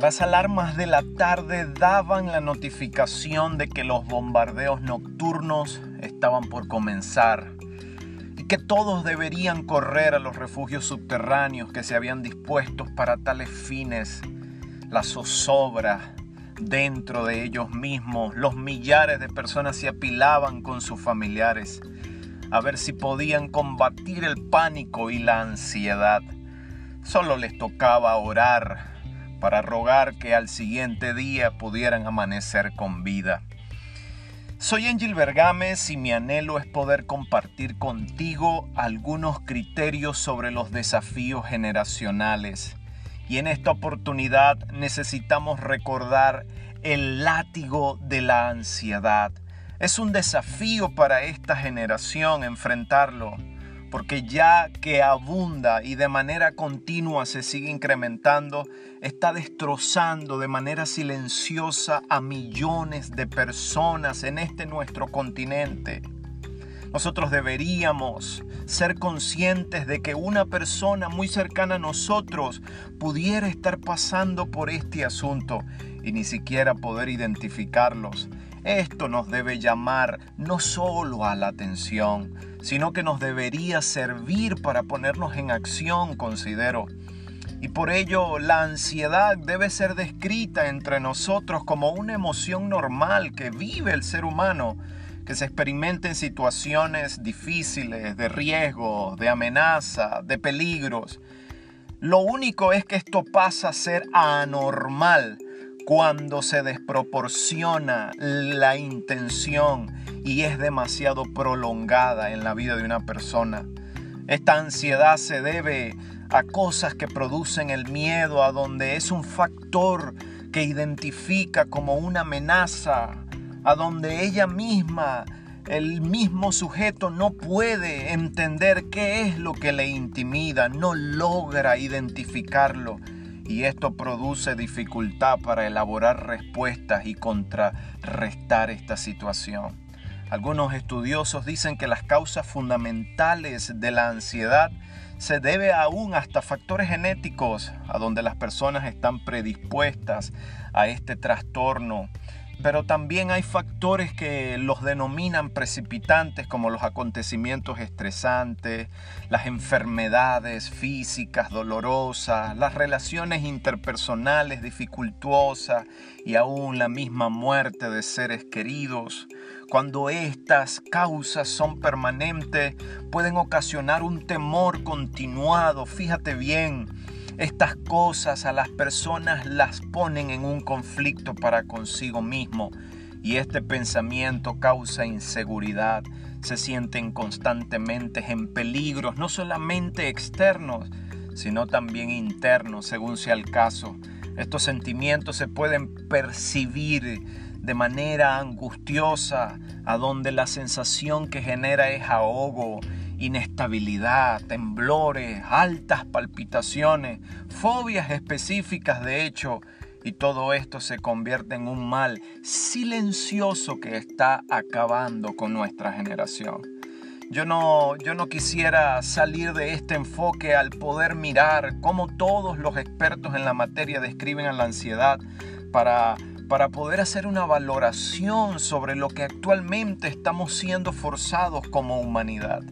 Las alarmas de la tarde daban la notificación de que los bombardeos nocturnos estaban por comenzar y que todos deberían correr a los refugios subterráneos que se habían dispuestos para tales fines. La zozobra dentro de ellos mismos, los millares de personas se apilaban con sus familiares a ver si podían combatir el pánico y la ansiedad. Solo les tocaba orar para rogar que al siguiente día pudieran amanecer con vida. Soy Angel Bergames y mi anhelo es poder compartir contigo algunos criterios sobre los desafíos generacionales. Y en esta oportunidad necesitamos recordar el látigo de la ansiedad. Es un desafío para esta generación enfrentarlo porque ya que abunda y de manera continua se sigue incrementando, está destrozando de manera silenciosa a millones de personas en este nuestro continente. Nosotros deberíamos ser conscientes de que una persona muy cercana a nosotros pudiera estar pasando por este asunto y ni siquiera poder identificarlos. Esto nos debe llamar no solo a la atención, sino que nos debería servir para ponernos en acción, considero. Y por ello la ansiedad debe ser descrita entre nosotros como una emoción normal que vive el ser humano, que se experimenta en situaciones difíciles, de riesgo, de amenaza, de peligros. Lo único es que esto pasa a ser anormal cuando se desproporciona la intención y es demasiado prolongada en la vida de una persona. Esta ansiedad se debe a cosas que producen el miedo, a donde es un factor que identifica como una amenaza, a donde ella misma, el mismo sujeto no puede entender qué es lo que le intimida, no logra identificarlo y esto produce dificultad para elaborar respuestas y contrarrestar esta situación. Algunos estudiosos dicen que las causas fundamentales de la ansiedad se debe aún hasta factores genéticos, a donde las personas están predispuestas a este trastorno pero también hay factores que los denominan precipitantes como los acontecimientos estresantes, las enfermedades físicas dolorosas, las relaciones interpersonales dificultuosas y aún la misma muerte de seres queridos. Cuando estas causas son permanentes pueden ocasionar un temor continuado, fíjate bien, estas cosas a las personas las ponen en un conflicto para consigo mismo y este pensamiento causa inseguridad. Se sienten constantemente en peligros, no solamente externos, sino también internos, según sea el caso. Estos sentimientos se pueden percibir de manera angustiosa, a donde la sensación que genera es ahogo, inestabilidad, temblores, altas palpitaciones, fobias específicas de hecho, y todo esto se convierte en un mal silencioso que está acabando con nuestra generación. Yo no, yo no quisiera salir de este enfoque al poder mirar cómo todos los expertos en la materia describen a la ansiedad para para poder hacer una valoración sobre lo que actualmente estamos siendo forzados como humanidad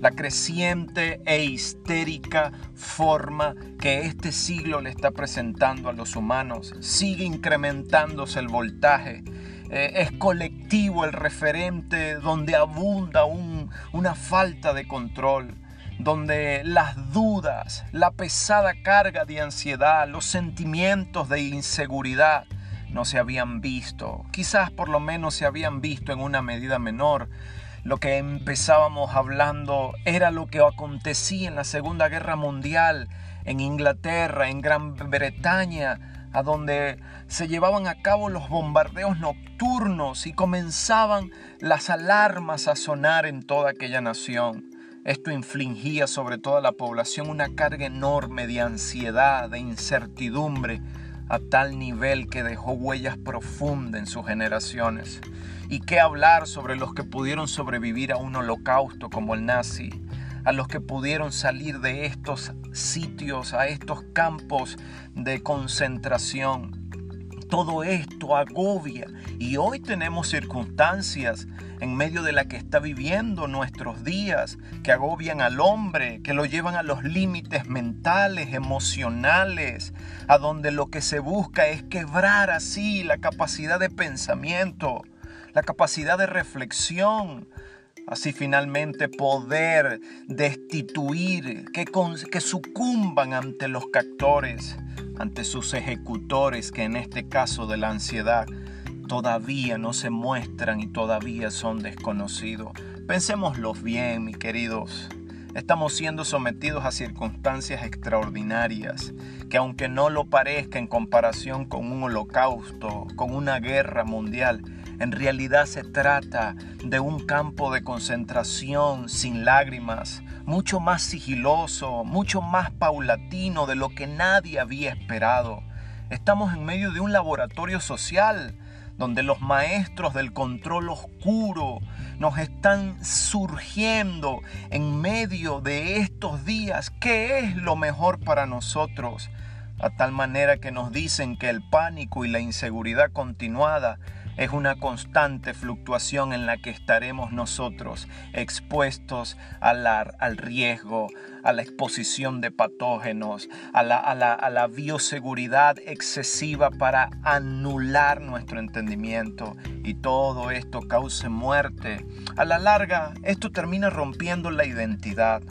la creciente e histérica forma que este siglo le está presentando a los humanos. Sigue incrementándose el voltaje. Eh, es colectivo el referente donde abunda una falta de control donde las dudas, la pesada carga de ansiedad, los sentimientos de inseguridad no se habían visto, quizás por lo menos se habían visto en una medida menor, lo que empezábamos hablando era lo que acontecía en la Segunda Guerra Mundial, en Inglaterra, en Gran Bretaña, a donde se llevaban a cabo los bombardeos nocturnos y comenzaban las alarmas a sonar en toda aquella nación. Esto infligía sobre toda la población una carga enorme de ansiedad, de incertidumbre, a tal nivel que dejó huellas profundas en sus generaciones. ¿Y qué hablar sobre los que pudieron sobrevivir a un holocausto como el nazi? a los que pudieron salir de estos sitios, a estos campos de concentración. Todo esto agobia. Y hoy tenemos circunstancias en medio de la que está viviendo nuestros días que agobian al hombre, que lo llevan a los límites mentales, emocionales, a donde lo que se busca es quebrar así la capacidad de pensamiento, la capacidad de reflexión, así finalmente poder destituir, que, que sucumban ante los captores, ante sus ejecutores, que en este caso de la ansiedad todavía no se muestran y todavía son desconocidos. Pensémoslos bien, mis queridos. Estamos siendo sometidos a circunstancias extraordinarias que aunque no lo parezca en comparación con un holocausto, con una guerra mundial, en realidad se trata de un campo de concentración sin lágrimas, mucho más sigiloso, mucho más paulatino de lo que nadie había esperado. Estamos en medio de un laboratorio social donde los maestros del control oscuro nos están surgiendo en medio de estos días. ¿Qué es lo mejor para nosotros? A tal manera que nos dicen que el pánico y la inseguridad continuada es una constante fluctuación en la que estaremos nosotros expuestos al, al riesgo, a la exposición de patógenos, a la, a, la, a la bioseguridad excesiva para anular nuestro entendimiento y todo esto cause muerte. A la larga, esto termina rompiendo la identidad,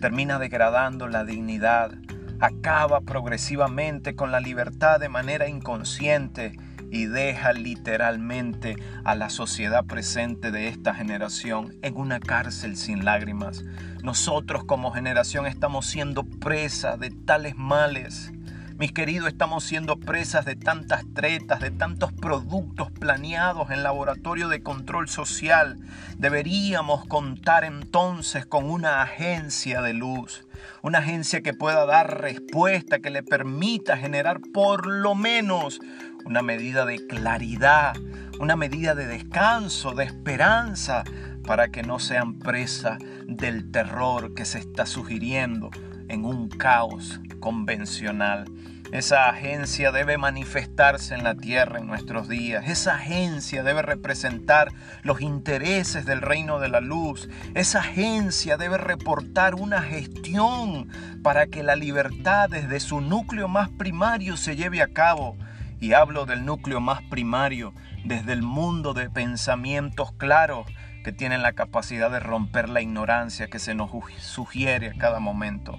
termina degradando la dignidad, acaba progresivamente con la libertad de manera inconsciente y deja literalmente a la sociedad presente de esta generación en una cárcel sin lágrimas. Nosotros como generación estamos siendo presa de tales males. Mis queridos, estamos siendo presas de tantas tretas, de tantos productos planeados en laboratorio de control social. Deberíamos contar entonces con una agencia de luz, una agencia que pueda dar respuesta, que le permita generar por lo menos una medida de claridad, una medida de descanso, de esperanza, para que no sean presa del terror que se está sugiriendo en un caos convencional. Esa agencia debe manifestarse en la tierra en nuestros días. Esa agencia debe representar los intereses del reino de la luz. Esa agencia debe reportar una gestión para que la libertad desde su núcleo más primario se lleve a cabo y hablo del núcleo más primario, desde el mundo de pensamientos claros que tienen la capacidad de romper la ignorancia que se nos sugiere a cada momento.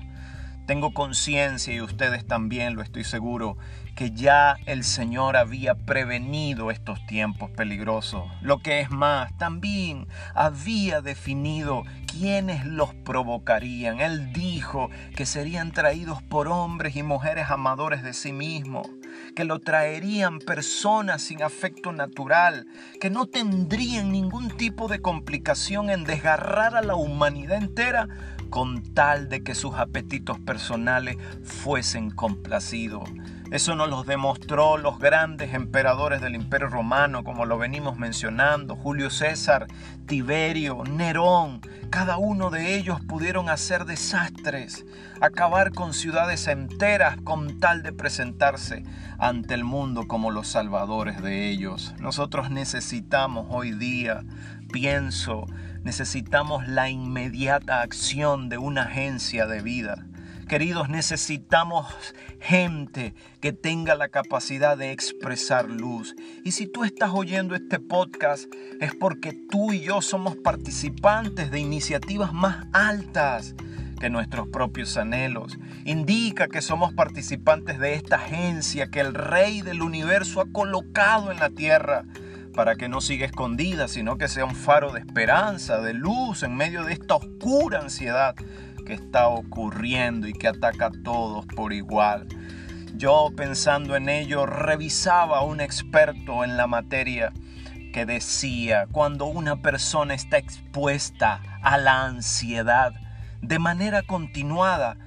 Tengo conciencia y ustedes también lo estoy seguro que ya el Señor había prevenido estos tiempos peligrosos. Lo que es más, también había definido quiénes los provocarían. Él dijo que serían traídos por hombres y mujeres amadores de sí mismos, que lo traerían personas sin afecto natural, que no tendrían ningún tipo de complicación en desgarrar a la humanidad entera con tal de que sus apetitos personales fuesen complacidos. Eso nos lo demostró los grandes emperadores del Imperio Romano, como lo venimos mencionando, Julio César, Tiberio, Nerón. Cada uno de ellos pudieron hacer desastres, acabar con ciudades enteras con tal de presentarse ante el mundo como los salvadores de ellos. Nosotros necesitamos hoy día, pienso, necesitamos la inmediata acción de una agencia de vida Queridos, necesitamos gente que tenga la capacidad de expresar luz. Y si tú estás oyendo este podcast es porque tú y yo somos participantes de iniciativas más altas que nuestros propios anhelos. Indica que somos participantes de esta agencia que el Rey del universo ha colocado en la tierra para que no siga escondida, sino que sea un faro de esperanza, de luz en medio de esta oscura ansiedad que está ocurriendo y que ataca a todos por igual. Yo pensando en ello revisaba a un experto en la materia que decía, cuando una persona está expuesta a la ansiedad de manera continuada,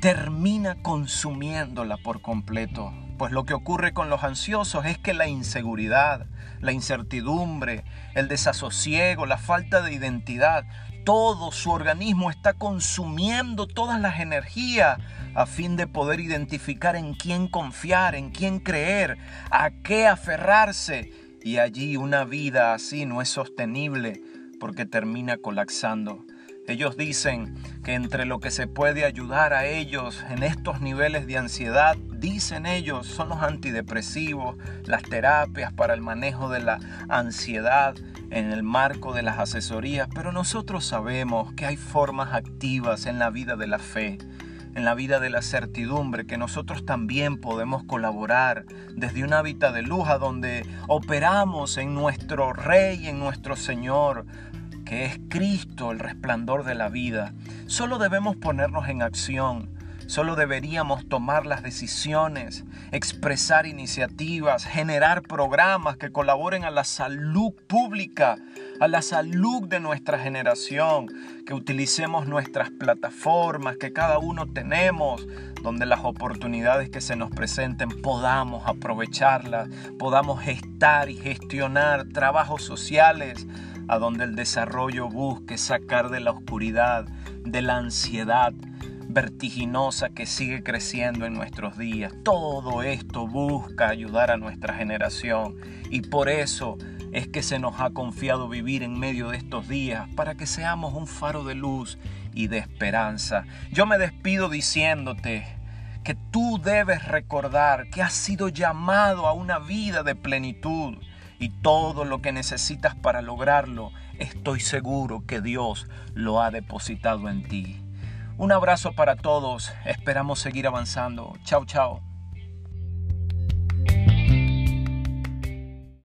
termina consumiéndola por completo. Pues lo que ocurre con los ansiosos es que la inseguridad, la incertidumbre, el desasosiego, la falta de identidad, todo su organismo está consumiendo todas las energías a fin de poder identificar en quién confiar, en quién creer, a qué aferrarse. Y allí una vida así no es sostenible porque termina colapsando. Ellos dicen que entre lo que se puede ayudar a ellos en estos niveles de ansiedad, dicen ellos, son los antidepresivos, las terapias para el manejo de la ansiedad en el marco de las asesorías, pero nosotros sabemos que hay formas activas en la vida de la fe en la vida de la certidumbre, que nosotros también podemos colaborar desde un hábitat de luz donde operamos en nuestro Rey, en nuestro Señor, que es Cristo, el resplandor de la vida. Solo debemos ponernos en acción. Solo deberíamos tomar las decisiones, expresar iniciativas, generar programas que colaboren a la salud pública, a la salud de nuestra generación, que utilicemos nuestras plataformas que cada uno tenemos, donde las oportunidades que se nos presenten podamos aprovecharlas, podamos gestar y gestionar trabajos sociales, a donde el desarrollo busque sacar de la oscuridad, de la ansiedad vertiginosa que sigue creciendo en nuestros días. Todo esto busca ayudar a nuestra generación y por eso es que se nos ha confiado vivir en medio de estos días para que seamos un faro de luz y de esperanza. Yo me despido diciéndote que tú debes recordar que has sido llamado a una vida de plenitud y todo lo que necesitas para lograrlo, estoy seguro que Dios lo ha depositado en ti. Un abrazo para todos, esperamos seguir avanzando. Chao, chao.